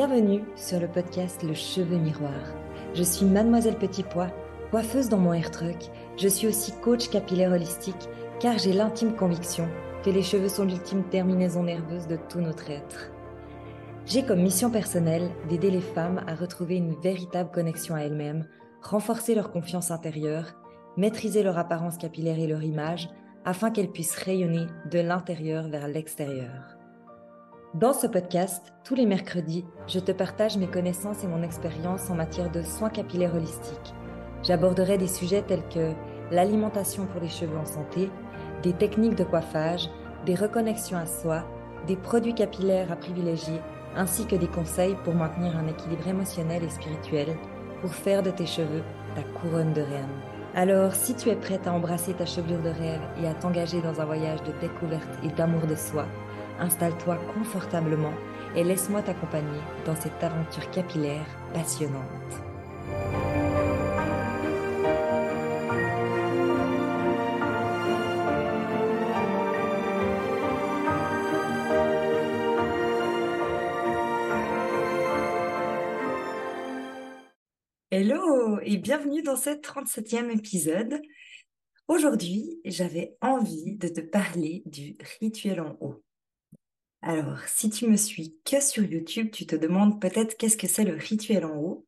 Bienvenue sur le podcast Le Cheveu Miroir. Je suis Mademoiselle Petit Pois, coiffeuse dans mon hair truck. Je suis aussi coach capillaire holistique car j'ai l'intime conviction que les cheveux sont l'ultime terminaison nerveuse de tout notre être. J'ai comme mission personnelle d'aider les femmes à retrouver une véritable connexion à elles-mêmes, renforcer leur confiance intérieure, maîtriser leur apparence capillaire et leur image afin qu'elles puissent rayonner de l'intérieur vers l'extérieur. Dans ce podcast, tous les mercredis, je te partage mes connaissances et mon expérience en matière de soins capillaires holistiques. J'aborderai des sujets tels que l'alimentation pour les cheveux en santé, des techniques de coiffage, des reconnexions à soi, des produits capillaires à privilégier, ainsi que des conseils pour maintenir un équilibre émotionnel et spirituel pour faire de tes cheveux ta couronne de reine. Alors, si tu es prête à embrasser ta chevelure de rêve et à t'engager dans un voyage de découverte et d'amour de soi, installe-toi confortablement et laisse-moi t'accompagner dans cette aventure capillaire passionnante. Hello et bienvenue dans ce 37e épisode. Aujourd'hui, j'avais envie de te parler du rituel en haut. Alors, si tu me suis que sur YouTube, tu te demandes peut-être qu'est-ce que c'est le rituel en haut.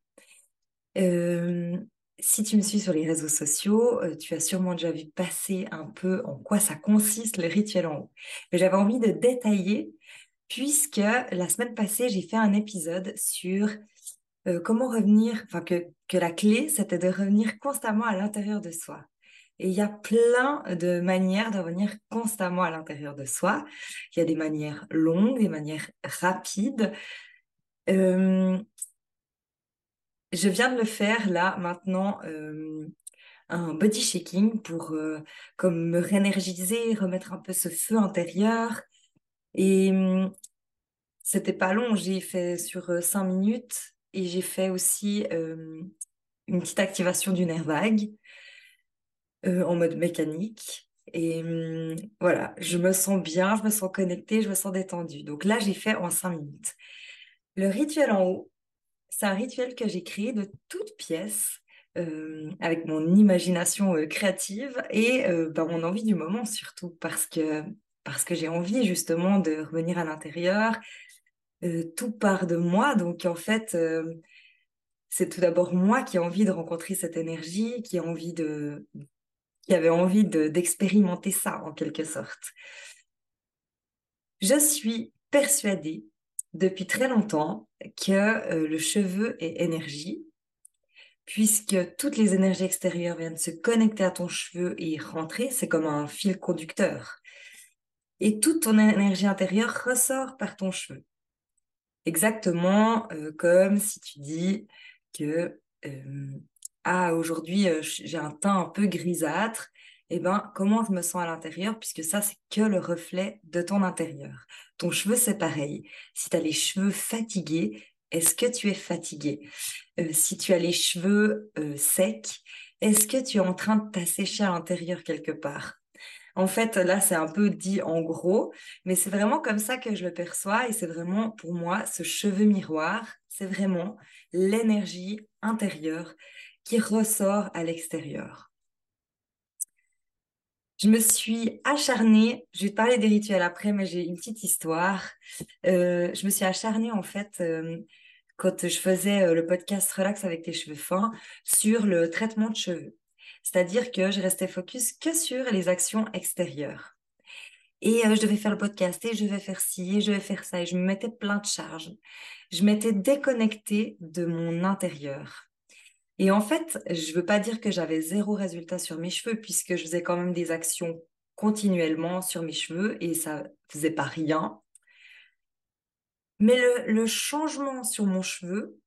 Euh, si tu me suis sur les réseaux sociaux, euh, tu as sûrement déjà vu passer un peu en quoi ça consiste le rituel en haut. J'avais envie de détailler puisque la semaine passée, j'ai fait un épisode sur euh, comment revenir, enfin que la clé, c'était de revenir constamment à l'intérieur de soi. Et il y a plein de manières de revenir constamment à l'intérieur de soi. Il y a des manières longues, des manières rapides. Euh, je viens de le faire là maintenant, euh, un body shaking pour euh, comme me réénergiser, remettre un peu ce feu intérieur. Et c'était pas long, j'ai fait sur cinq minutes et j'ai fait aussi une petite activation du nerf vague. Euh, en mode mécanique. Et hum, voilà, je me sens bien, je me sens connectée, je me sens détendue. Donc là, j'ai fait en cinq minutes. Le rituel en haut, c'est un rituel que j'ai créé de toutes pièces. Euh, avec mon imagination euh, créative et ben, mon envie du moment surtout parce que parce que j'ai envie justement de revenir à l'intérieur tout part de moi donc en fait c'est tout d'abord moi qui ai envie de rencontrer cette énergie qui a envie de qui avait envie d'expérimenter ça en quelque sorte. Je suis persuadée depuis très longtemps que euh, le cheveu est énergie, puisque toutes les énergies extérieures viennent se connecter à ton cheveu et rentrer, c'est comme un fil conducteur. Et toute ton énergie intérieure ressort par ton cheveu. Exactement euh, comme si tu dis que euh, ah aujourd'hui euh, j'ai un teint un peu grisâtre, et eh ben comment je me sens à l'intérieur puisque ça c'est que le reflet de ton intérieur. Ton cheveu c'est pareil. Si tu as les cheveux fatigués, est-ce que tu es fatigué? Euh, Si tu as les cheveux euh, secs, est-ce que tu es en train de t'assécher à l'intérieur quelque part? En fait, là, c'est un peu dit en gros, mais c'est vraiment comme ça que je le perçois et c'est vraiment pour moi ce cheveu miroir, c'est vraiment l'énergie intérieure qui ressort à l'extérieur. Je me suis acharnée, je vais te parler des rituels après, mais j'ai une petite histoire. Euh, je me suis acharnée en fait euh, quand je faisais euh, le podcast Relax avec tes cheveux fins sur le traitement de cheveux. C'est-à-dire que je restais focus que sur les actions extérieures. Et je devais faire le podcast et je vais faire ci et je vais faire ça et je me mettais plein de charges. Je m'étais déconnectée de mon intérieur. Et en fait, je ne veux pas dire que j'avais zéro résultat sur mes cheveux, puisque je faisais quand même des actions continuellement sur mes cheveux et ça faisait pas rien. Mais le, changement sur mon cheveu,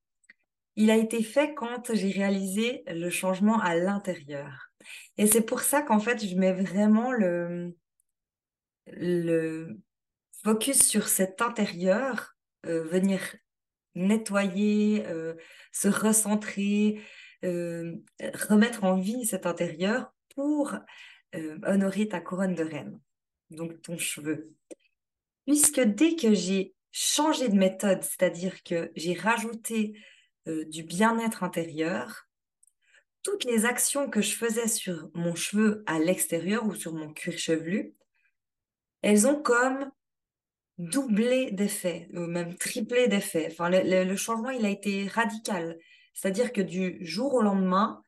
il a été fait quand j'ai réalisé le changement à l'intérieur. Et c'est pour ça qu'en fait, je mets vraiment le, le focus sur cet intérieur, euh, venir nettoyer, euh, se recentrer, euh, remettre en vie cet intérieur pour euh, honorer ta couronne de reine, donc ton cheveu. Puisque dès que j'ai changé de méthode, c'est-à-dire que j'ai rajouté euh, du bien-être intérieur. Toutes les actions que je faisais sur mon cheveu à l'extérieur ou sur mon cuir chevelu, elles ont comme doublé d'effet, ou même triplé d'effet. Enfin, le, changement, il a été radical. C'est-à-dire que du jour au lendemain,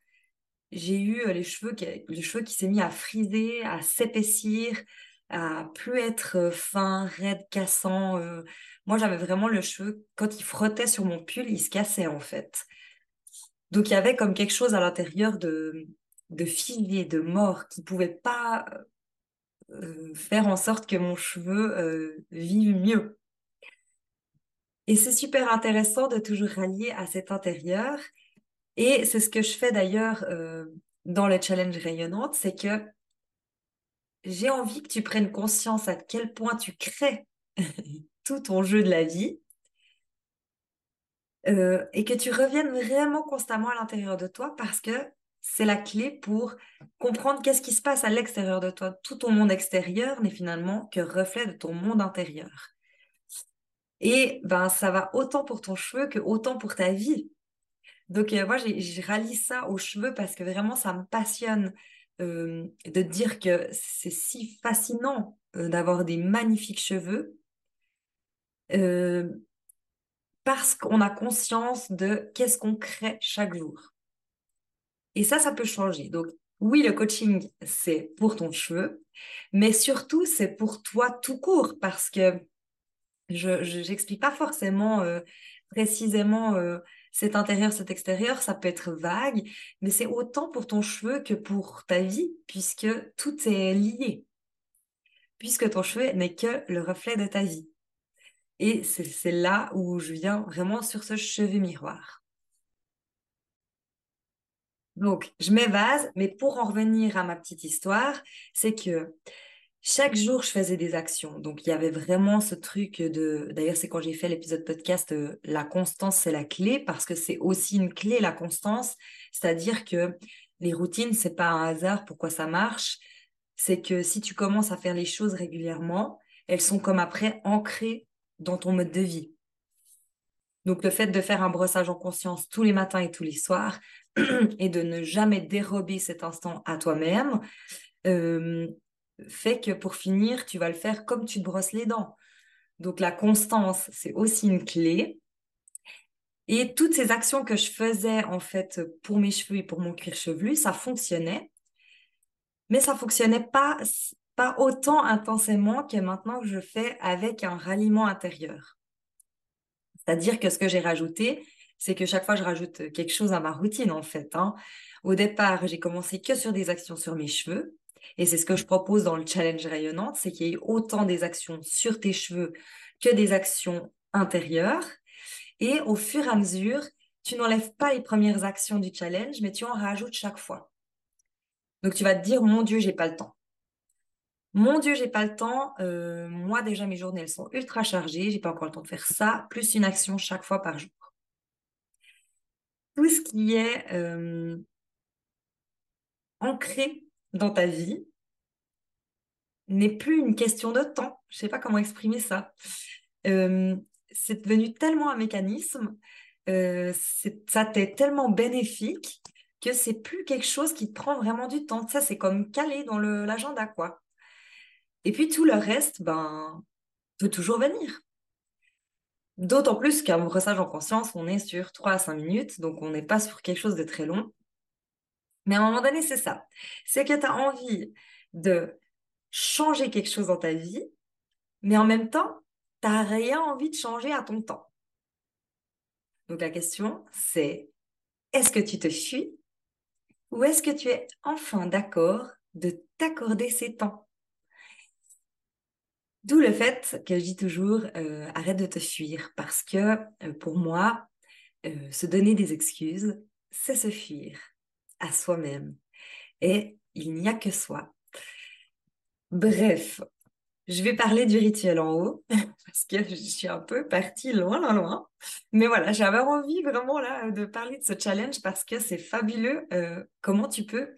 j'ai eu euh, les cheveux qui, les cheveux qui s'est mis à friser, à s'épaissir, à plus être euh, fin, raide, cassant. Euh. Moi, j'avais vraiment le cheveu, quand il frottait sur mon pull, il se cassait en fait. Donc, il y avait comme quelque chose à l'intérieur de, de de mort, qui pouvait pas faire en sorte que mon cheveu vive mieux. Et c'est super intéressant de toujours rallier à cet intérieur. Et c'est ce que je fais d'ailleurs euh, dans le challenge rayonnante, c'est que j'ai envie que tu prennes conscience à quel point tu crées tout ton jeu de la vie euh, et que tu reviennes vraiment constamment à l'intérieur de toi parce que c'est la clé pour comprendre qu'est-ce qui se passe à l'extérieur de toi. Tout ton monde extérieur n'est finalement que reflet de ton monde intérieur. Et ben, ça va autant pour ton cheveu que autant pour ta vie. Donc, euh, moi, j'ai rallie ça aux cheveux parce que vraiment, ça me passionne euh, de dire que c'est si fascinant euh, d'avoir des magnifiques cheveux parce qu'on a conscience de qu'est-ce qu'on crée chaque jour. Et ça, ça peut changer. Donc, oui, le coaching, c'est pour ton cheveu, mais surtout, c'est pour toi tout court parce que je n'explique pas forcément précisément cet intérieur, cet extérieur, ça peut être vague, mais c'est autant pour ton cheveu que pour ta vie, puisque tout est lié. Puisque ton cheveu n'est que le reflet de ta vie. Et c'est là où je viens vraiment sur ce cheveu miroir. Donc, je m'évase, mais pour en revenir à ma petite histoire, c'est que chaque jour, je faisais des actions. Donc, il y avait vraiment ce truc de... D'ailleurs, c'est quand j'ai fait l'épisode podcast, euh, la constance, c'est la clé, parce que c'est aussi une clé, la constance. C'est-à-dire que les routines, c'est pas un hasard pourquoi ça marche. C'est que si tu commences à faire les choses régulièrement, elles sont comme après ancrées dans ton mode de vie. Donc, le fait de faire un brossage en conscience tous les matins et tous les soirs et de ne jamais dérober cet instant à toi-même, euh, fait que pour finir, tu vas le faire comme tu te brosses les dents. Donc la constance, c'est aussi une clé. Et toutes ces actions que je faisais en fait pour mes cheveux et pour mon cuir chevelu, ça fonctionnait. Mais ça fonctionnait pas, pas autant intensément que maintenant que je fais avec un ralliement intérieur. C'est-à-dire que ce que j'ai rajouté, c'est que chaque fois je rajoute quelque chose à ma routine en fait. Hein. Au départ, j'ai commencé que sur des actions sur mes cheveux. Et c'est ce que je propose dans le challenge rayonnante, c'est qu'il y ait autant des actions sur tes cheveux que des actions intérieures. Et au fur et à mesure, tu n'enlèves pas les premières actions du challenge, mais tu en rajoutes chaque fois. Donc tu vas te dire, mon Dieu, j'ai pas le temps. Mon Dieu, j'ai pas le temps. Euh, moi, déjà, mes journées, elles sont ultra chargées. J'ai pas encore le temps de faire ça, plus une action chaque fois par jour. Tout ce qui est euh, ancré dans ta vie n'est plus une question de temps. Je ne sais pas comment exprimer ça. Euh, c'est devenu tellement un mécanisme, euh, ça t'est tellement bénéfique que c'est plus quelque chose qui prend vraiment du temps. Ça, c'est comme calé dans l'agenda, quoi. Et puis tout le reste, ben, peut toujours venir. D'autant plus qu'un brossage en conscience, on est sur 3 à 5 minutes, donc on n'est pas sur quelque chose de très long. Mais à un moment donné, c'est ça. C'est que tu as envie de changer quelque chose dans ta vie, mais en même temps, tu n'as rien envie de changer à ton temps. Donc la question, c'est est-ce que tu te fuis ou est-ce que tu es enfin d'accord de t'accorder ces temps? D'où le fait que je dis toujours euh, arrête de te fuir parce que euh, pour moi, euh, se donner des excuses, c'est se fuir à soi-même. Et il n'y a que soi. Bref, je vais parler du rituel en haut parce que je suis un peu partie loin, loin, loin. Mais voilà, j'avais envie vraiment là de parler de ce challenge parce que c'est fabuleux euh, comment tu peux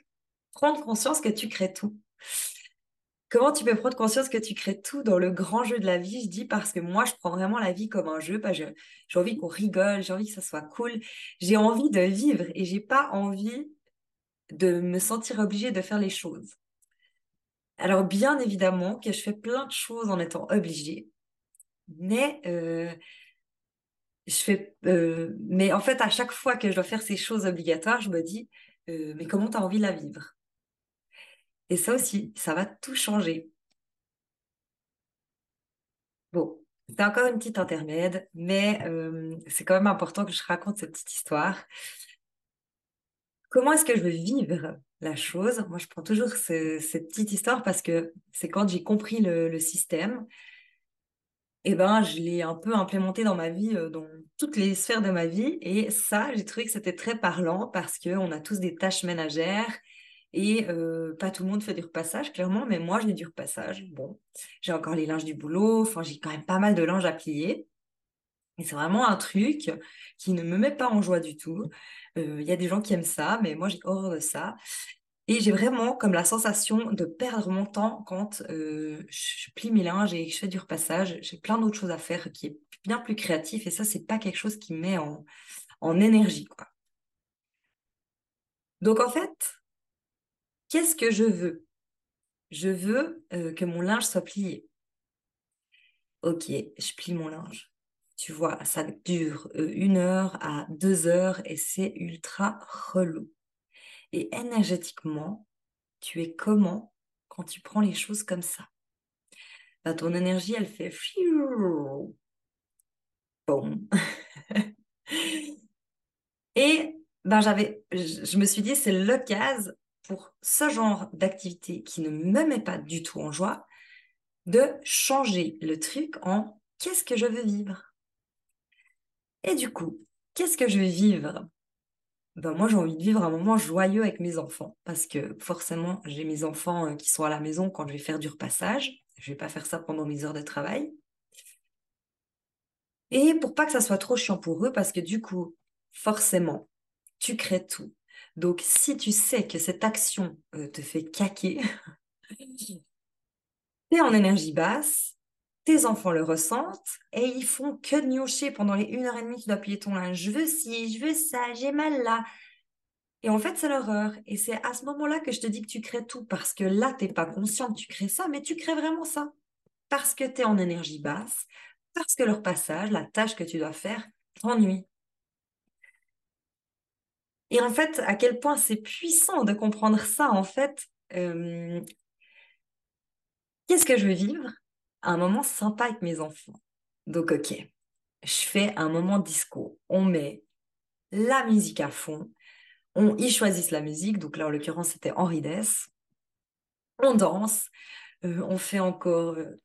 prendre conscience que tu crées tout? Comment tu peux prendre conscience que tu crées tout dans le grand jeu de la vie? Je dis parce que moi, je prends vraiment la vie comme un jeu. J'ai envie qu'on rigole, j'ai envie que ça soit cool. J'ai envie de vivre et j'ai pas envie de me sentir obligée de faire les choses. Alors, bien évidemment que je fais plein de choses en étant obligée, mais euh, je fais, euh, mais en fait, à chaque fois que je dois faire ces choses obligatoires, je me dis, euh, mais comment tu as envie de la vivre? Et ça aussi, ça va tout changer. Bon, c'est encore une petite intermède, mais c'est quand même important que je raconte cette petite histoire. Comment est-ce que je veux vivre la chose? Moi, je prends toujours cette petite histoire parce que c'est quand j'ai compris le, système, eh ben, je l'ai un peu implémenté dans ma vie, euh, dans toutes les sphères de ma vie. Et ça, j'ai trouvé que c'était très parlant parce qu'on a tous des tâches ménagères et euh, pas tout le monde fait du repassage, clairement, mais moi, j'ai du repassage. Bon, j'ai encore les linges du boulot, enfin, j'ai quand même pas mal de linge à plier. C'est vraiment un truc qui ne me met pas en joie du tout. Euh, il y a des gens qui aiment ça, mais moi, j'ai horreur de ça. Et j'ai vraiment comme la sensation de perdre mon temps quand euh, je plie mes linges et je fais du repassage. J'ai plein d'autres choses à faire qui est bien plus créatif. Et ça, c'est pas quelque chose qui me met en, en énergie, quoi. Donc, en fait, Qu'est-ce que je veux? Je veux euh, que mon linge soit plié. Ok, je plie mon linge. Tu vois, ça dure euh, une heure à deux heures et c'est ultra relou. Et énergétiquement, tu es comment quand tu prends les choses comme ça? Bah, Ton énergie, elle fait... Bon. et ben, je me suis dit, c'est l'occasion pour ce genre d'activité qui ne me met pas du tout en joie, de changer le truc en qu'est-ce que je veux vivre? Et du coup, qu'est-ce que je veux vivre? Ben moi, j'ai envie de vivre un moment joyeux avec mes enfants parce que forcément, j'ai mes enfants euh, qui sont à la maison quand je vais faire du repassage. Je vais pas faire ça pendant mes heures de travail. Et pour pas que ça soit trop chiant pour eux, parce que du coup, forcément, tu crées tout. Donc, si tu sais que cette action euh, te fait caquer, tu es en énergie basse, tes enfants le ressentent et ils font que de gnocher pendant les une heure et demie que tu dois plier ton linge. Je veux ci, je veux ça, j'ai mal là. Et en fait, c'est l'horreur. Et c'est à ce moment-là que je te dis que tu crées tout parce que là, tu n'es pas conscient que tu crées ça, mais tu crées vraiment ça. Parce que tu es en énergie basse, parce que leur passage, la tâche que tu dois faire, t'ennuie. Et en fait, à quel point c'est puissant de comprendre ça, en fait. Euh, qu'est-ce que je veux vivre? Un moment sympa avec mes enfants. Donc, ok, je fais un moment disco. On met la musique à fond. On, ils choisissent la musique. Donc là, en l'occurrence, c'était Henri Dess. On danse. Euh, on fait encore euh,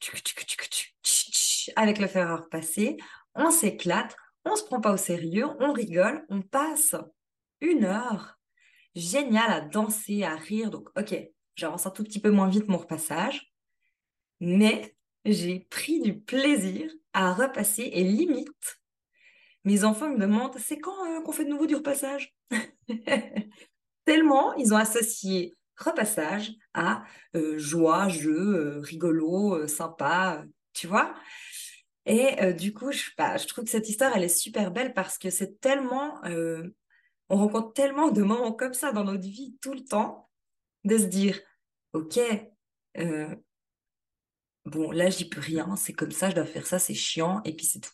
avec le fer à repasser. On s'éclate. On se prend pas au sérieux. On rigole. On passe une heure génial à danser, à rire. Donc, ok, j'avance un tout petit peu moins vite mon repassage, mais j'ai pris du plaisir à repasser et limite, mes enfants me demandent c'est quand euh, qu'on fait de nouveau du repassage Tellement ils ont associé repassage à euh, joie, jeu, euh, rigolo, sympa, tu vois? Et du coup, je, bah, je, trouve que cette histoire, elle est super belle parce que c'est tellement on rencontre tellement de moments comme ça dans notre vie tout le temps, de se dire, ok, bon, là, j'y peux rien, c'est comme ça, je dois faire ça, c'est chiant, et puis c'est tout.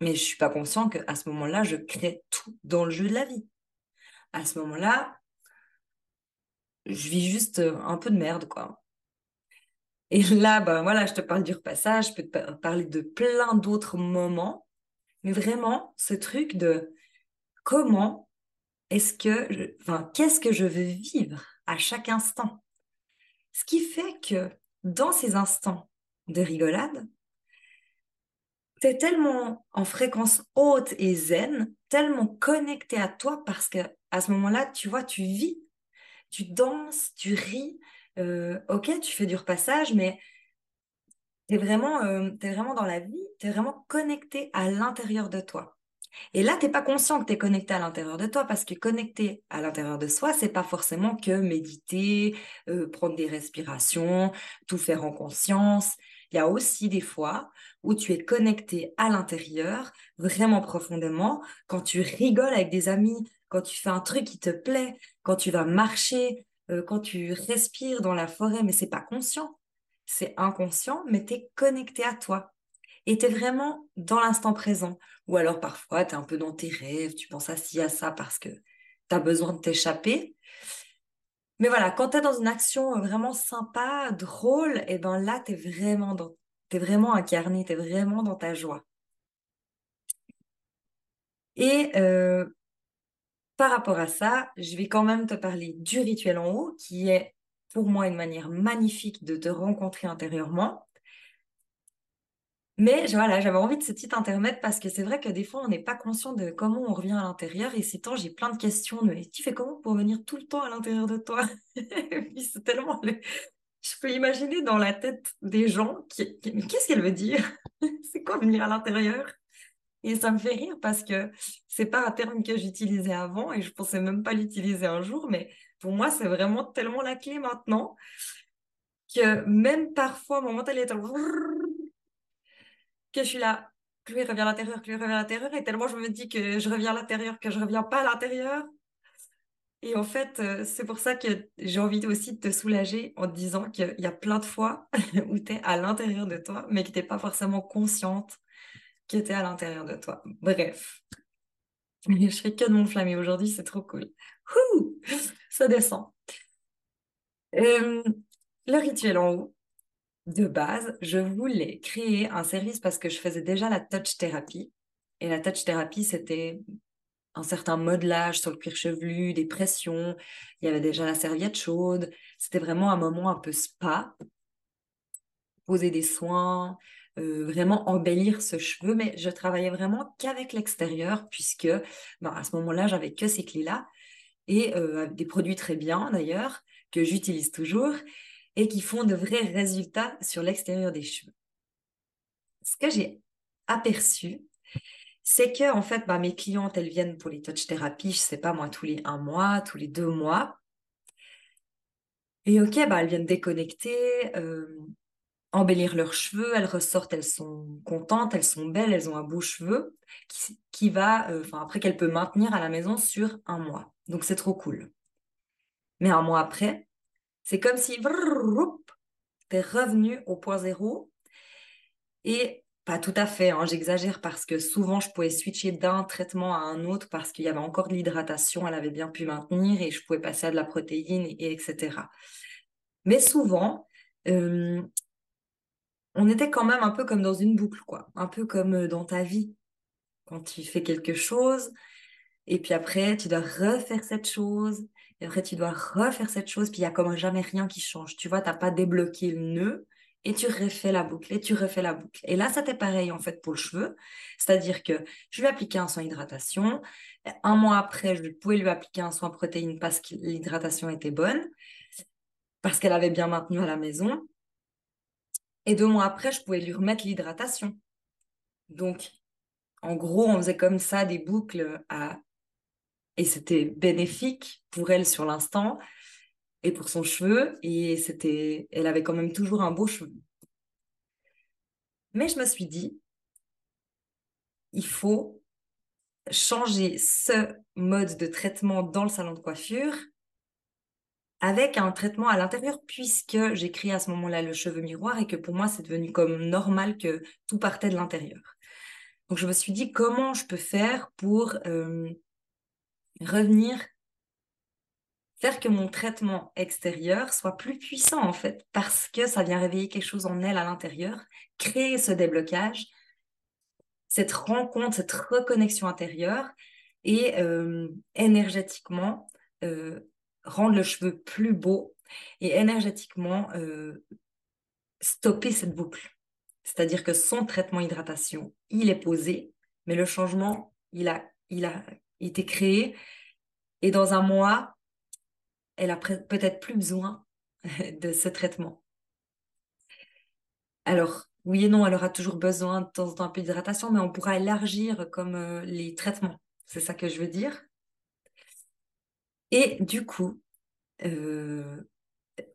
Mais je suis pas conscient qu'à ce moment-là, je crée tout dans le jeu de la vie. À ce moment-là, je vis juste euh, un peu de merde, quoi. Et là, ben voilà, je te parle du repassage, je peux te parler de plein d'autres moments, mais vraiment, ce truc de comment est-ce que, enfin, qu'est-ce que je veux vivre à chaque instant? Ce qui fait que dans ces instants de rigolade, tu es tellement en fréquence haute et zen, tellement connecté à toi parce que à ce moment-là, tu vois, tu vis, tu danses, tu ris. Euh, ok, tu fais du repassage, mais tu es, euh, es vraiment dans la vie, tu es vraiment connecté à l'intérieur de toi. Et là, tu n'es pas conscient que tu es connecté à l'intérieur de toi parce que connecté à l'intérieur de soi, c'est pas forcément que méditer, euh, prendre des respirations, tout faire en conscience. Il y a aussi des fois où tu es connecté à l'intérieur, vraiment profondément, quand tu rigoles avec des amis, quand tu fais un truc qui te plaît, quand tu vas marcher, euh, quand tu respires dans la forêt, mais c'est pas conscient, c'est inconscient, mais tu es connecté à toi et tu es vraiment dans l'instant présent. Ou alors parfois, tu es un peu dans tes rêves, tu penses à ci, à ça parce que tu as besoin de t'échapper. Mais voilà, quand tu es dans une action vraiment sympa, drôle, et eh ben là, tu es vraiment dans es vraiment incarné, tu es vraiment dans ta joie. Et euh, par rapport à ça, je vais quand même te parler du rituel en haut, qui est pour moi une manière magnifique de te rencontrer intérieurement. Mais voilà, j'avais envie de ce petit intermède parce que c'est vrai que des fois, on n'est pas conscient de comment on revient à l'intérieur. Et ces temps, j'ai plein de questions. Mais tu fais comment pour venir tout le temps à l'intérieur de toi? C'est tellement. Je peux imaginer dans la tête des gens qui, mais qu'est-ce qu'elle veut dire? C'est quoi venir à l'intérieur? Et ça me fait rire parce que c'est pas un terme que j'utilisais avant et je pensais même pas l'utiliser un jour. Mais pour moi, c'est vraiment tellement la clé maintenant que même parfois, mon mental est que je suis là, que lui revient à l'intérieur, que lui revient à l'intérieur, et tellement je me dis que je reviens à l'intérieur, que je reviens pas à l'intérieur. Et en fait, euh, c'est pour ça que j'ai envie aussi de te soulager en te disant qu'il y a plein de fois où tu es à l'intérieur de toi, mais que tu n'es pas forcément consciente que tu es à l'intérieur de toi. Bref, je fais que de m'enflammer aujourd'hui, c'est trop cool. Ouh, ça descend. Euh, le rituel en haut, de base, je voulais créer un service parce que je faisais déjà la touch thérapie. Et la touch thérapie, c'était un certain modelage sur le cuir chevelu, des pressions. Il y avait déjà la serviette chaude. C'était vraiment un moment un peu spa. Poser des soins, euh, vraiment embellir ce cheveu. Mais je travaillais vraiment qu'avec l'extérieur puisque ben, à ce moment-là, j'avais que ces clés-là et euh, des produits très bien d'ailleurs que j'utilise toujours et qui font de vrais résultats sur l'extérieur des cheveux. Ce que j'ai aperçu, c'est que en fait, bah, mes clientes, elles viennent pour les touch thérapies, je sais pas moi, tous les un mois, tous les deux mois. Et ok, bah, elles viennent déconnecter, euh, embellir leurs cheveux, elles ressortent, elles sont contentes, elles sont belles, elles ont un beau cheveu qui, va, euh, enfin après qu'elle peut maintenir à la maison sur un mois. Donc c'est trop cool. Mais un mois après, c'est comme si tu es revenu au point zéro. Et pas tout à fait, hein, j'exagère parce que souvent je pouvais switcher d'un traitement à un autre parce qu'il y avait encore de l'hydratation, elle avait bien pu maintenir et je pouvais passer à de la protéine, et, etc. Mais souvent, euh, on était quand même un peu comme dans une boucle, quoi. Un peu comme euh, dans ta vie. Quand tu fais quelque chose, et puis après, tu dois refaire cette chose, et après, tu dois refaire cette chose, puis il y a comme jamais rien qui change. Tu vois, tu n'as pas débloqué le nœud et tu refais la boucle et tu refais la boucle. Et là, c'était pareil en fait pour le cheveu. C'est-à-dire que je lui appliquais un soin hydratation. Un mois après, je pouvais lui appliquer un soin protéine parce que l'hydratation était bonne, parce qu'elle avait bien maintenu à la maison. Et deux mois après, je pouvais lui remettre l'hydratation. Donc, en gros, on faisait comme ça des boucles à et c'était bénéfique pour elle sur l'instant et pour son cheveu. Et c'était, elle avait quand même toujours un beau cheveu. Mais je me suis dit, il faut changer ce mode de traitement dans le salon de coiffure avec un traitement à l'intérieur puisque j'ai créé à ce moment-là le cheveu miroir et que pour moi c'est devenu comme normal que tout partait de l'intérieur. Donc je me suis dit comment je peux faire pour euh, revenir faire que mon traitement extérieur soit plus puissant en fait, parce que ça vient réveiller quelque chose en elle à l'intérieur, créer ce déblocage, cette rencontre, cette reconnexion intérieure et euh, énergétiquement euh, rendre le cheveu plus beau et énergétiquement euh, stopper cette boucle. C'est-à-dire que son traitement hydratation, il est posé, mais le changement, il a, il a été créé. Et dans un mois, elle a peut-être plus besoin de ce traitement. Alors, oui et non, elle aura toujours besoin de temps en temps un peu d'hydratation, mais on pourra élargir comme euh, les traitements. C'est ça que je veux dire. Et du coup, euh,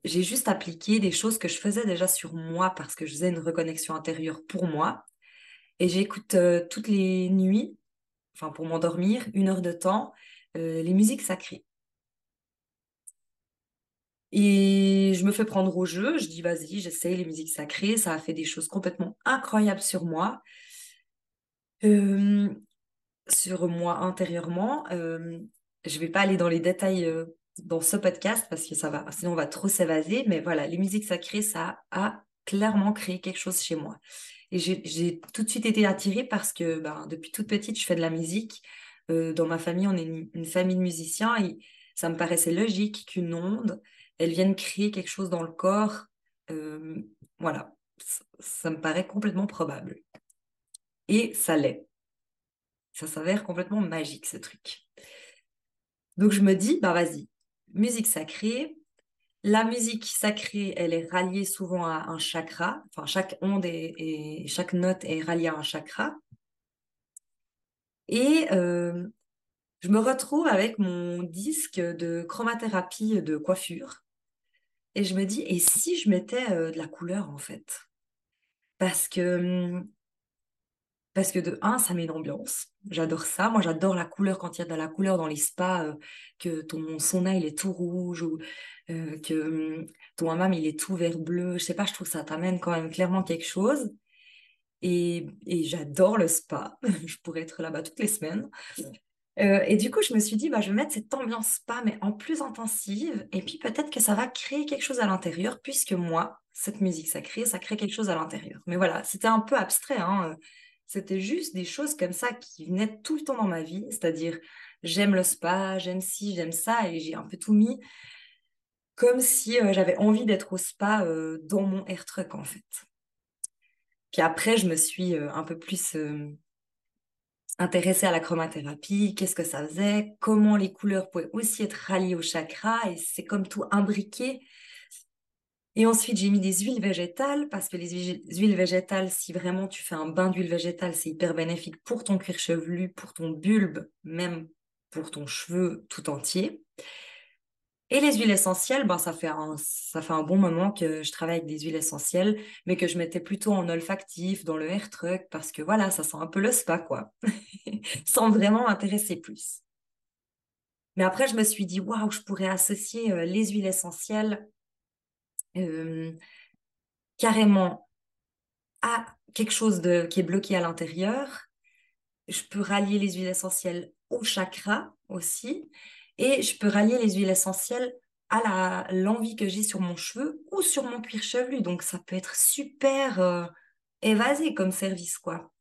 j'ai juste appliqué des choses que je faisais déjà sur moi parce que je faisais une reconnexion intérieure pour moi. Et j'écoute euh, toutes les nuits, pour m'endormir, une heure de temps, les musiques sacrées. Et je me fais prendre au jeu, je dis vas-y, j'essaye les musiques sacrées, ça a fait des choses complètement incroyables sur moi, euh, sur moi intérieurement. Euh, je ne vais pas aller dans les détails euh, dans ce podcast parce que ça va, sinon on va trop s'évaser, mais voilà, les musiques sacrées, ça a clairement créé quelque chose chez moi. Et j'ai tout de suite été attirée parce que ben, depuis toute petite, je fais de la musique. dans ma famille, on est une, famille de musiciens et ça me paraissait logique qu'une onde elles viennent créer quelque chose dans le corps. Euh, voilà, ça, me paraît complètement probable. Et ça l'est. Ça s'avère complètement magique, ce truc. Donc je me dis, bah vas-y, musique sacrée. La musique sacrée, elle est ralliée souvent à un chakra. Enfin, chaque onde et, chaque note est ralliée à un chakra. Et euh, je me retrouve avec mon disque de chromathérapie de coiffure et je me dis, et si je mettais euh, de la couleur en fait? Parce que, hum, parce que de un, ça met une ambiance. J'adore ça. Moi, j'adore la couleur quand il y a de la couleur dans les spas, euh, que ton son il est tout rouge ou euh, que hum, ton hammam il est tout vert bleu. Je sais pas, je trouve que ça t'amène quand même clairement quelque chose. Et, et j'adore le spa. je pourrais être là-bas toutes les semaines. Euh, et du coup, je me suis dit, bah, je vais mettre cette ambiance spa, mais en plus intensive. Et puis peut-être que ça va créer quelque chose à l'intérieur, puisque moi, cette musique sacrée, ça crée quelque chose à l'intérieur. Mais voilà, c'était un peu abstrait. Hein. C'était juste des choses comme ça qui venaient tout le temps dans ma vie. C'est-à-dire, j'aime le spa, j'aime ci, j'aime ça. Et j'ai un peu tout mis comme si euh, j'avais envie d'être au spa euh, dans mon air truck, en fait. Puis après, je me suis un peu plus intéressée à la chromathérapie, qu'est-ce que ça faisait, comment les couleurs pouvaient aussi être ralliées au chakra, et c'est comme tout imbriqué. Et ensuite, j'ai mis des huiles végétales, parce que les huiles végétales, si vraiment tu fais un bain d'huile végétale, c'est hyper bénéfique pour ton cuir chevelu, pour ton bulbe, même pour ton cheveu tout entier. Et les huiles essentielles, ben, ça, fait un, ça fait un bon moment que je travaille avec des huiles essentielles, mais que je mettais plutôt en olfactif, dans le hair truck, parce que voilà, ça sent un peu le spa, quoi, sans vraiment m'intéresser plus. Mais après, je me suis dit, waouh, je pourrais associer euh, les huiles essentielles carrément à quelque chose de, qui est bloqué à l'intérieur. Je peux rallier les huiles essentielles au chakra aussi. Et je peux rallier les huiles essentielles à l'envie que j'ai sur mon cheveu ou sur mon cuir chevelu. Donc ça peut être super euh, évasé comme service, quoi.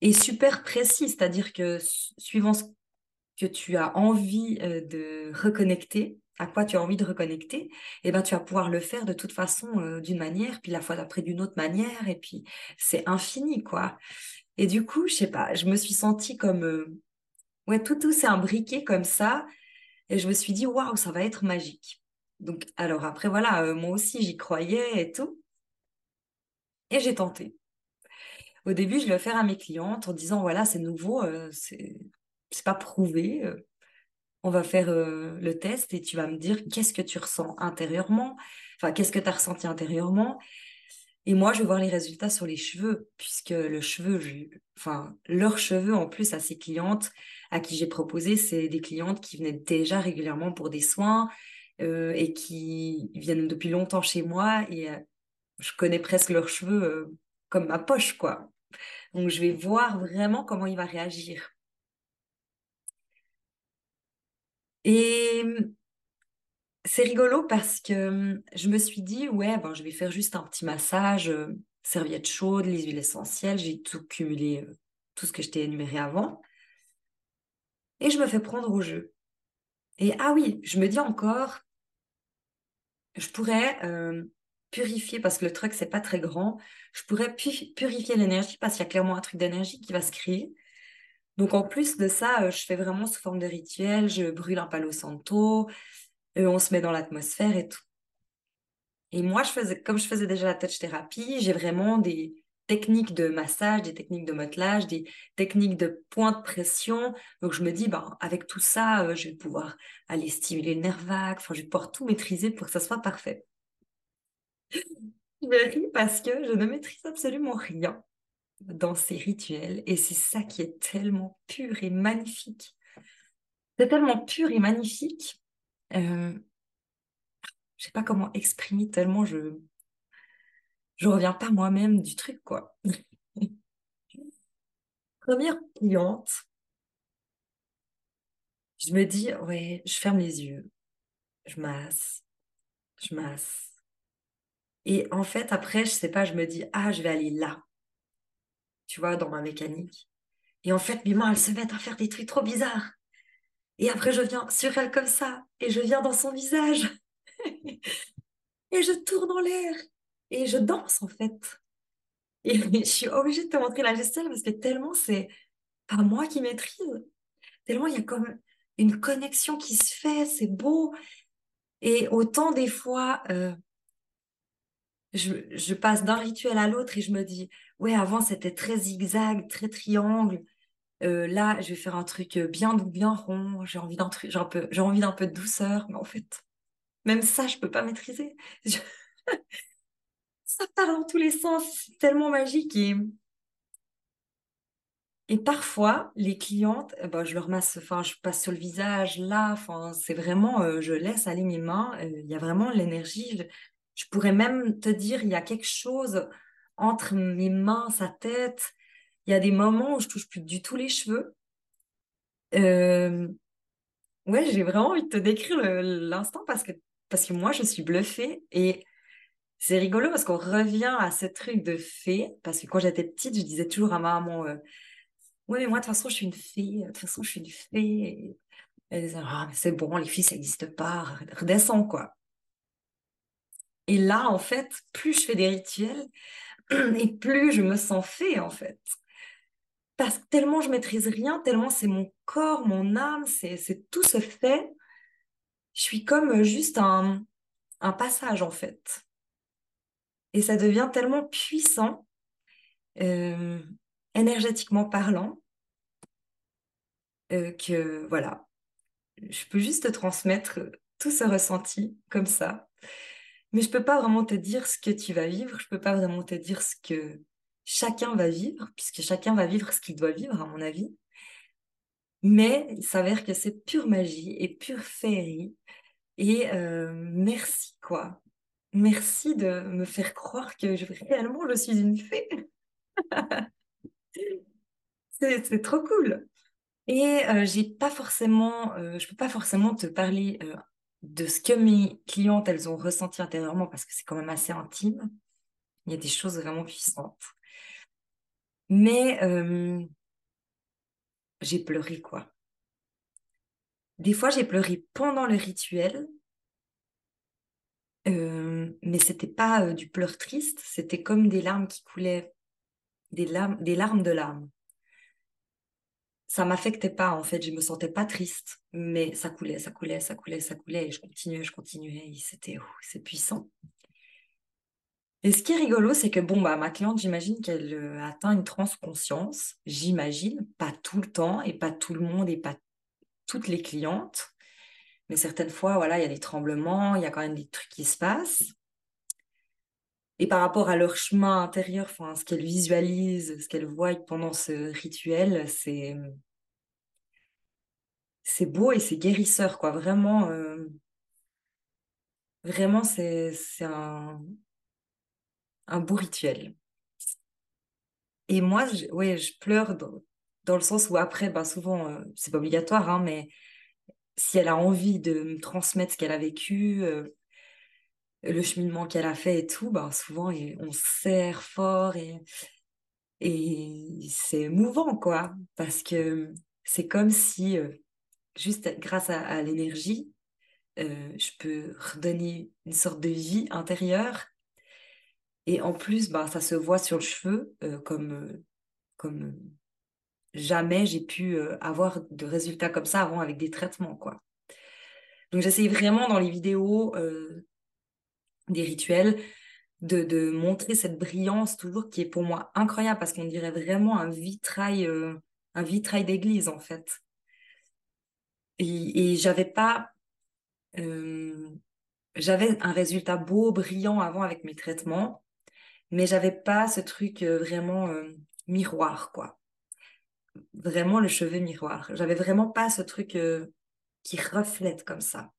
Et super précis, c'est-à-dire que suivant ce que tu as envie euh, de reconnecter, à quoi tu as envie de reconnecter, eh ben, tu vas pouvoir le faire de toute façon euh, d'une manière, puis la fois d'après d'une autre manière, et puis c'est infini, quoi. Et du coup, je sais pas, je me suis sentie comme Ouais, tout, tout s'est imbriqué comme ça. Et je me suis dit, waouh, ça va être magique. Donc, alors après, voilà, euh, moi aussi, j'y croyais et tout. Et j'ai tenté. Au début, je l'ai offert à mes clientes en disant, voilà, c'est nouveau, euh, c'est pas prouvé. Euh, on va faire le test et tu vas me dire qu'est-ce que tu ressens intérieurement, enfin, qu'est-ce que tu as ressenti intérieurement. Et moi, je vais voir les résultats sur les cheveux, puisque le cheveu, enfin, leurs cheveux en plus à ces clientes à qui j'ai proposé, c'est des clientes qui venaient déjà régulièrement pour des soins euh, et qui viennent depuis longtemps chez moi et euh, je connais presque leurs cheveux euh, comme ma poche, quoi. Donc, je vais voir vraiment comment il va réagir. Et c'est rigolo parce que hum, je me suis dit, ouais, ben, je vais faire juste un petit massage, euh, serviette chaude, les huiles essentielles, j'ai tout cumulé, euh, tout ce que je t'ai énuméré avant. Et je me fais prendre au jeu. Et ah oui, je me dis encore, je pourrais euh, purifier, parce que le truc, c'est pas très grand, je pourrais purifier l'énergie parce qu'il y a clairement un truc d'énergie qui va se créer. Donc en plus de ça, je fais vraiment sous forme de rituel, je brûle un palo santo, on se met dans l'atmosphère et tout. Et moi, je faisais, comme je faisais déjà la touch thérapie, j'ai vraiment des techniques de massage, des techniques de motelage, des techniques de point de pression. Donc, je me dis, ben, avec tout ça, euh, je vais pouvoir aller stimuler le nerf vague. Je vais pouvoir tout maîtriser pour que ça soit parfait. je ris parce que je ne maîtrise absolument rien dans ces rituels. Et c'est ça qui est tellement pur et magnifique. C'est tellement pur et magnifique. Euh, je sais pas comment exprimer tellement je je reviens pas moi-même du truc quoi. Première cliente, je me dis ouais, je ferme les yeux, je masse, je masse. Et en fait après, je sais pas, je me dis ah, je vais aller là. Tu vois, dans ma mécanique. Et en fait, mes mains, elles se mettent à faire des trucs trop bizarres. Et après, je viens sur elle comme ça, et je viens dans son visage. et je tourne en l'air, et je danse en fait. Et je suis obligée de te montrer la gestuelle parce que tellement c'est pas moi qui maîtrise. Tellement il y a comme une connexion qui se fait, c'est beau. Et autant des fois, euh, je, je, passe d'un rituel à l'autre et je me dis, ouais, avant c'était très zigzag, très triangle. Euh, là, je vais faire un truc bien doux, bien rond. J'ai envie d'un truc, j'ai peu, j'ai envie d'un peu de douceur, mais en fait, même ça, je peux pas maîtriser. ça part dans tous les sens, c'est tellement magique et parfois, les clientes, eh ben, je leur masse, enfin, je passe sur le visage là, enfin, c'est vraiment, euh, je laisse aller mes mains, euh, il y a vraiment l'énergie. Je, pourrais même te dire, il y a quelque chose entre mes mains, sa tête. Il y a des moments où je touche plus du tout les cheveux. Euh, ouais, j'ai vraiment envie de te décrire l'instant parce que, parce que moi, je suis bluffée et c'est rigolo parce qu'on revient à ce truc de fée. Parce que quand j'étais petite, je disais toujours à ma maman euh, Oui, mais moi, de toute façon, je suis une fille. De toute façon, je suis une fée. elle disait Ah, mais c'est bon, les filles, ça n'existe pas. Redescends, quoi. Et là, en fait, plus je fais des rituels et plus je me sens fée, en fait. Parce que tellement je maîtrise rien, tellement c'est mon corps, mon âme, c'est tout se fait. Je suis comme juste un, passage, en fait. Et ça devient tellement puissant, euh, énergétiquement parlant, euh, que voilà, je peux juste te transmettre tout ce ressenti comme ça. Mais je peux pas vraiment te dire ce que tu vas vivre, je peux pas vraiment te dire ce que chacun va vivre, puisque chacun va vivre ce qu'il doit vivre, à mon avis. Mais il s'avère que c'est pure magie et pure féerie. Et euh, merci, quoi. Merci de me faire croire que réellement je suis une fée. c'est trop cool. Et euh, j'ai pas forcément, euh, je peux pas forcément te parler euh, de ce que mes clientes elles ont ressenti intérieurement parce que c'est quand même assez intime. Il y a des choses vraiment puissantes. Mais j'ai pleuré quoi. Des fois j'ai pleuré pendant le rituel euh, mais c'était pas euh, du pleur triste, c'était comme des larmes qui coulaient, des larmes de larmes. Ça m'affectait pas en fait, je me sentais pas triste, mais ça coulait, ça coulait, ça coulait, ça coulait, et je continuais, je continuais, c'était, c'est puissant. Et ce qui est rigolo, c'est que bon, bah, ma cliente, j'imagine qu'elle euh, atteint une transconscience, j'imagine, pas tout le temps, et pas tout le monde, et pas toutes les clientes. Mais certaines fois, voilà, il y a des tremblements, il y a quand même des trucs qui se passent. Et par rapport à leur chemin intérieur, enfin, ce qu'elles visualisent, ce qu'elles voient pendant ce rituel, c'est c'est beau et c'est guérisseur, quoi. Vraiment, euh, vraiment, c'est un, un beau rituel. Et moi, je, je pleure dans, le sens où après, ben souvent, euh, c'est pas obligatoire, hein, mais si elle a envie de me transmettre ce qu'elle a vécu, euh, le cheminement qu'elle a fait et tout, ben souvent on se serre fort et, c'est émouvant, quoi, parce que c'est comme si, euh, juste grâce à, l'énergie, euh, je peux redonner une sorte de vie intérieure. Et en plus, ben, ça se voit sur le cheveu comme, comme jamais j'ai pu euh, avoir de résultats comme ça avant avec des traitements, quoi. Donc j'essaye vraiment dans les vidéos euh, des rituels, de, de, montrer cette brillance toujours qui est pour moi incroyable parce qu'on dirait vraiment un vitrail, euh, un vitrail d'église en fait. Et, et j'avais pas, euh, j'avais un résultat beau, brillant avant avec mes traitements, mais j'avais pas ce truc euh, vraiment miroir quoi. Vraiment le cheveu miroir. J'avais vraiment pas ce truc qui reflète comme ça.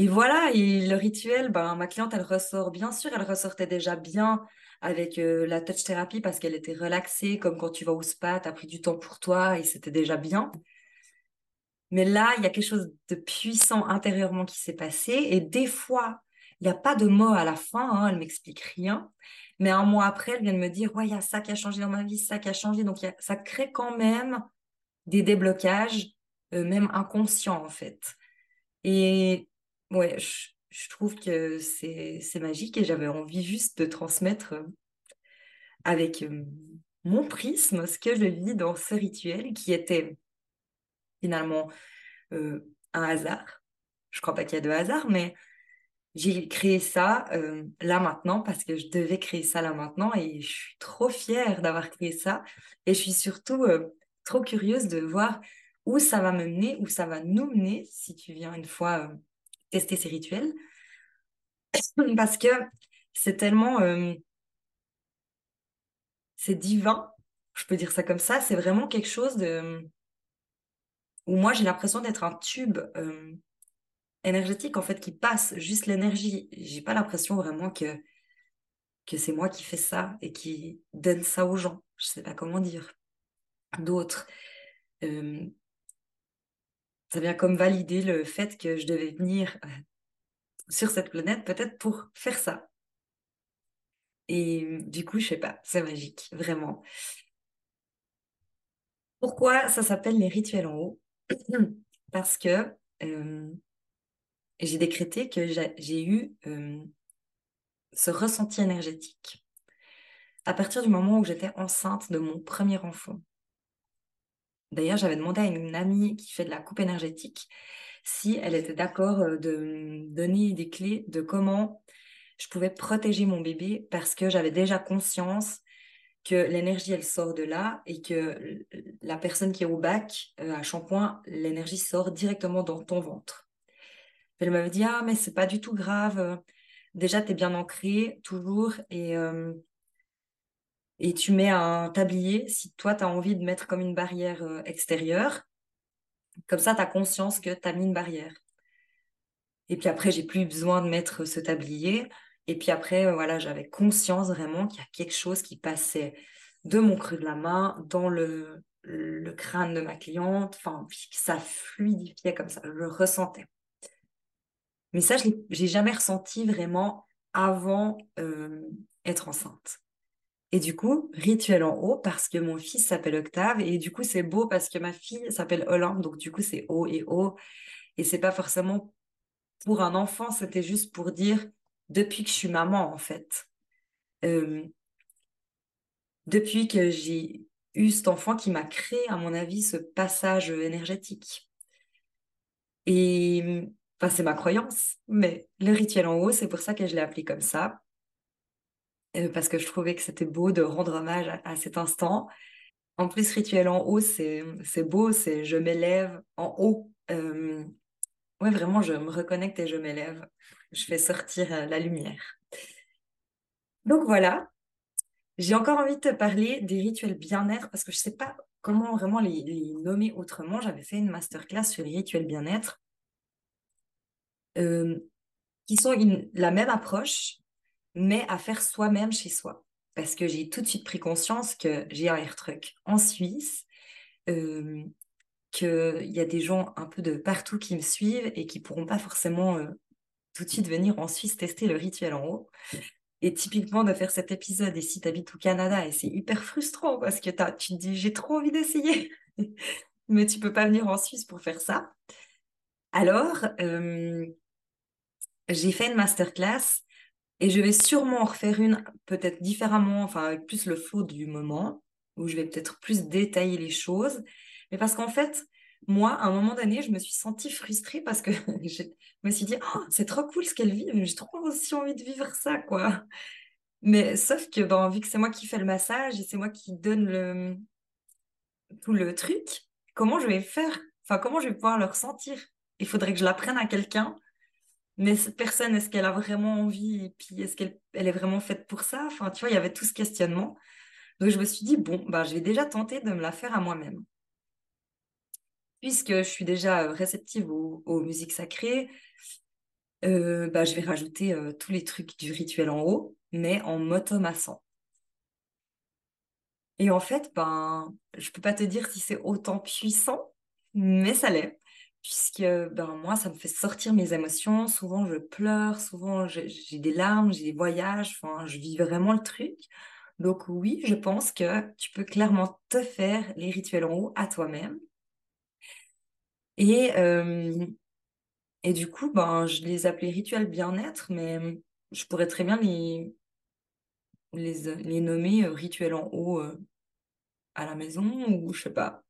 Et voilà, et le rituel, ben, ma cliente, elle ressort, bien sûr, elle ressortait déjà bien avec euh, la touch thérapie parce qu'elle était relaxée, comme quand tu vas au spa, tu as pris du temps pour toi et c'était déjà bien. Mais là, il y a quelque chose de puissant intérieurement qui s'est passé et des fois, il n'y a pas de mots à la fin, hein, elle m'explique rien. Mais un mois après, elle vient de me dire, ouais, il y a ça qui a changé dans ma vie, ça qui a changé. Donc, ça crée quand même des déblocages, euh, même inconscients en fait. Et ouais, je, trouve que c'est magique et j'avais envie juste de transmettre euh, avec euh, mon prisme ce que je vis dans ce rituel qui était finalement un hasard. Je crois pas qu'il y a de hasard, mais j'ai créé ça là maintenant parce que je devais créer ça là maintenant et je suis trop fière d'avoir créé ça et je suis surtout trop curieuse de voir où ça va me mener, où ça va nous mener si tu viens une fois euh, tester ces rituels. Parce que c'est tellement... Euh, c'est divin, je peux dire ça comme ça, c'est vraiment quelque chose de... où moi j'ai l'impression d'être un tube euh, énergétique en fait qui passe juste l'énergie. J'ai pas l'impression vraiment que que c'est moi qui fais ça et qui donne ça aux gens. Je sais pas comment dire d'autres. Euh, ça vient comme valider le fait que je devais venir euh, sur cette planète peut-être pour faire ça. Et du coup, je sais pas, c'est magique, vraiment. Pourquoi ça s'appelle les rituels en haut? Parce que j'ai décrété que j'ai eu ce ressenti énergétique à partir du moment où j'étais enceinte de mon premier enfant. D'ailleurs, j'avais demandé à une amie qui fait de la coupe énergétique si elle était d'accord euh, de me donner des clés de comment je pouvais protéger mon bébé parce que j'avais déjà conscience que l'énergie, elle sort de là et que la personne qui est au bac, euh, à shampoing, l'énergie sort directement dans ton ventre. Elle m'avait dit, ah, mais c'est pas du tout grave. Déjà, tu es bien ancré, toujours, et euh, et tu mets un tablier si toi, tu as envie de mettre comme une barrière euh, extérieure. Comme ça, tu as conscience que tu as mis une barrière. Et puis après, j'ai plus besoin de mettre ce tablier. Et puis après, euh, voilà, j'avais conscience vraiment qu'il y a quelque chose qui passait de mon creux de la main dans le, crâne de ma cliente. Enfin, ça fluidifiait comme ça. Je le ressentais. Mais ça, je n'ai jamais ressenti vraiment avant euh, être enceinte. Et du coup, rituel en haut parce que mon fils s'appelle Octave et du coup c'est beau parce que ma fille s'appelle Olympe, donc du coup c'est haut et haut. Et c'est pas forcément pour un enfant, c'était juste pour dire depuis que je suis maman en fait. Euh, depuis que j'ai eu cet enfant qui m'a créé, à mon avis, ce passage énergétique. Et enfin, c'est ma croyance, mais le rituel en haut, c'est pour ça que je l'ai appelé comme ça. Euh, parce que je trouvais que c'était beau de rendre hommage à, cet instant. En plus, rituel en haut, c'est beau, c'est je m'élève en haut. Euh, ouais, vraiment, je me reconnecte et je m'élève. Je fais sortir euh, la lumière. Donc voilà, j'ai encore envie de te parler des rituels bien-être parce que je ne sais pas comment vraiment les, nommer autrement. J'avais fait une masterclass sur les rituels bien-être qui sont une, la même approche, mais à faire soi-même chez soi. Parce que j'ai tout de suite pris conscience que j'ai un air truck en Suisse, euh, qu'il y a des gens un peu de partout qui me suivent et qui pourront pas forcément tout de suite venir en Suisse tester le rituel en haut. Et typiquement de faire cet épisode, et si tu habites au Canada, et c'est hyper frustrant parce que tu te dis j'ai trop envie d'essayer, mais tu peux pas venir en Suisse pour faire ça. Alors, j'ai fait une masterclass et je vais sûrement en refaire une peut-être différemment, enfin avec plus le flow du moment, où je vais peut-être plus détailler les choses. Mais parce qu'en fait, moi, à un moment donné, je me suis sentie frustrée parce que je me suis dit, oh, c'est trop cool ce qu'elle vit, mais j'ai trop aussi envie de vivre ça, quoi. Mais sauf que, ben, vu que c'est moi qui fais le massage et c'est moi qui donne le... tout le truc, comment je vais faire? Enfin, comment je vais pouvoir le ressentir? Il faudrait que je l'apprenne à quelqu'un. Mais cette personne, est-ce qu'elle a vraiment envie Et puis, est-ce qu'elle elle est vraiment faite pour ça? Enfin, tu vois, il y avait tout ce questionnement. Donc, je me suis dit, bon, bah, je vais déjà tenter de me la faire à moi-même puisque je suis déjà euh, réceptive aux, musiques sacrées, bah, je vais rajouter euh, tous les trucs du rituel en haut, mais en m'automassant. Et en fait, ben, je peux pas te dire si c'est autant puissant, mais ça l'est. Puisque ben, moi, ça me fait sortir mes émotions. Souvent, je pleure, souvent, j'ai des larmes, j'ai des voyages. Enfin, je vis vraiment le truc. Donc oui, je pense que tu peux clairement te faire les rituels en haut à toi-même. Et, euh, et du coup, ben, je les appelais rituels bien-être, mais je pourrais très bien les, les, les nommer euh, rituels en haut euh, à la maison, ou je sais pas.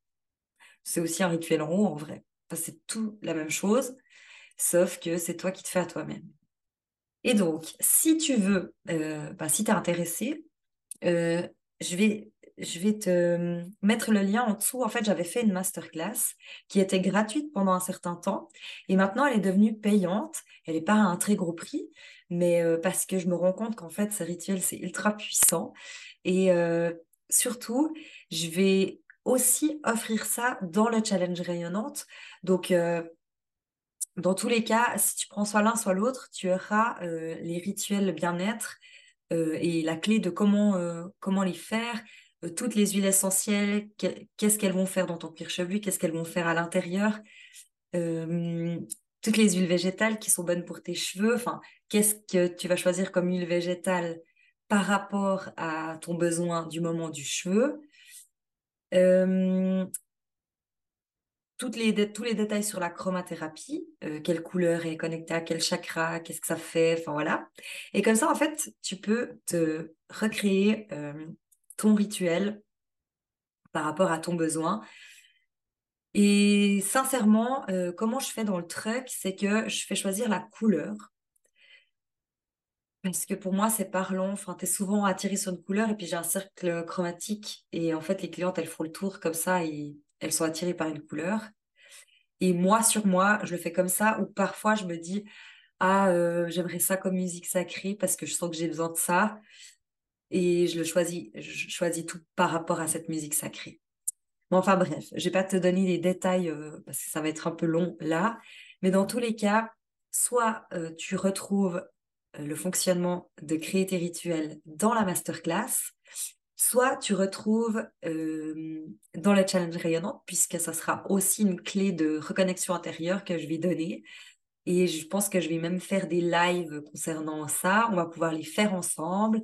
C'est aussi un rituel en haut en vrai. C'est tout la même chose, sauf que c'est toi qui te fais à toi-même. Et donc, si tu veux, ben, si tu es intéressé, je vais je vais te euh, mettre le lien en dessous. En fait, j'avais fait une masterclass qui était gratuite pendant un certain temps et maintenant elle est devenue payante. Elle n'est pas à un très gros prix, mais euh, parce que je me rends compte qu'en fait, ce rituel, c'est ultra puissant. Et euh, surtout, je vais aussi offrir ça dans le challenge rayonnante. Donc, dans tous les cas, si tu prends soit l'un, soit l'autre, tu auras les rituels bien-être et la clé de comment, comment les faire, euh, toutes les huiles essentielles, qu'est-ce qu'elles vont faire dans ton cuir chevelu, qu'est-ce qu'elles vont faire à l'intérieur, euh, toutes les huiles végétales qui sont bonnes pour tes cheveux, enfin, qu'est-ce que tu vas choisir comme huile végétale par rapport à ton besoin du moment du cheveu. Euh, toutes les tous les détails sur la chromathérapie, quelle couleur est connectée à quel chakra, qu'est-ce que ça fait, enfin voilà. Et comme ça, en fait, tu peux te recréer ton rituel par rapport à ton besoin. Et sincèrement, euh, comment je fais dans le truc, c'est que je fais choisir la couleur. Parce que pour moi, c'est parlant. Enfin, tu es souvent attiré sur une couleur et puis j'ai un cercle chromatique. Et en fait, les clientes, elles font le tour comme ça et elles sont attirées par une couleur. Et moi, sur moi, je le fais comme ça. Ou parfois, je me dis, ah, euh, j'aimerais ça comme musique sacrée parce que je sens que j'ai besoin de ça et je le choisis, je choisis tout par rapport à cette musique sacrée. Bon, enfin bref, je vais pas te donner les détails euh, parce que ça va être un peu long là, mais dans tous les cas, soit euh, tu retrouves le fonctionnement de créer tes rituels dans la masterclass, soit tu retrouves dans le challenge rayonnant, puisque ça sera aussi une clé de reconnexion intérieure que je vais donner. Et je pense que je vais même faire des lives concernant ça. On va pouvoir les faire ensemble.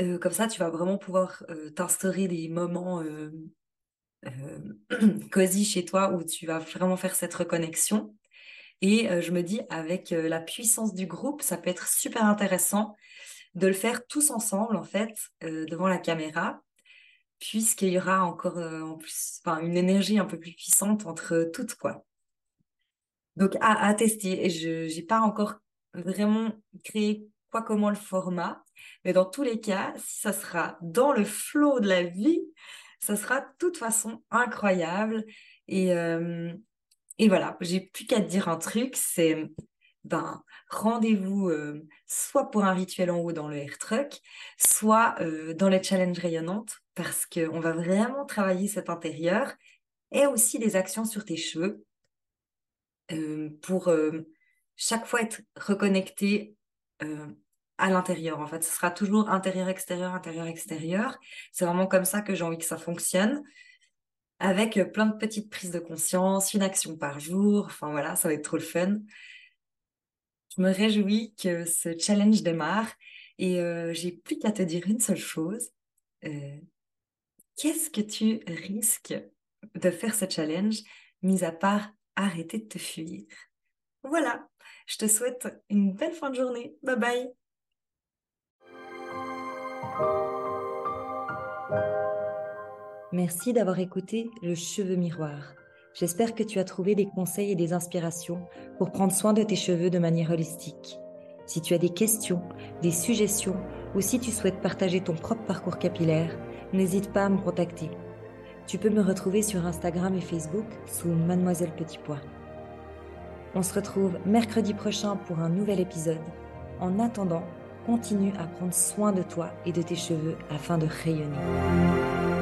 Euh, comme ça, tu vas vraiment pouvoir euh, t'instaurer des moments euh, cosy chez toi où tu vas vraiment faire cette reconnexion. Et je me dis, avec la puissance du groupe, ça peut être super intéressant de le faire tous ensemble, en fait, devant la caméra, puisqu'il y aura encore en plus une énergie un peu plus puissante entre toutes, quoi. Donc, à, à tester. Je n'ai pas encore vraiment créé quoi comment le format, mais dans tous les cas, si ça sera dans le flot de la vie, ça sera de toute façon incroyable. Et, euh, et voilà, j'ai plus qu'à te dire un truc, c'est ben, rendez-vous euh, soit pour un rituel en haut dans le air truck, soit euh, dans les challenges rayonnantes, parce qu'on va vraiment travailler cet intérieur et aussi des actions sur tes cheveux pour chaque fois être reconnecté à l'intérieur. En fait, ce sera toujours intérieur-extérieur, intérieur-extérieur. C'est vraiment comme ça que j'ai envie que ça fonctionne, avec euh, plein de petites prises de conscience, une action par jour. Enfin voilà, ça va être trop le fun. Je me réjouis que ce challenge démarre et euh, j'ai plus qu'à te dire une seule chose. Euh, qu'est-ce que tu risques de faire ce challenge, mis à part arrêter de te fuir? Voilà, je te souhaite une belle fin de journée. Bye bye Merci d'avoir écouté Le Cheveu Miroir. J'espère que tu as trouvé des conseils et des inspirations pour prendre soin de tes cheveux de manière holistique. Si tu as des questions, des suggestions ou si tu souhaites partager ton propre parcours capillaire, n'hésite pas à me contacter. Tu peux me retrouver sur Instagram et Facebook sous Mademoiselle Petit Pois. On se retrouve mercredi prochain pour un nouvel épisode. En attendant, continue à prendre soin de toi et de tes cheveux afin de rayonner.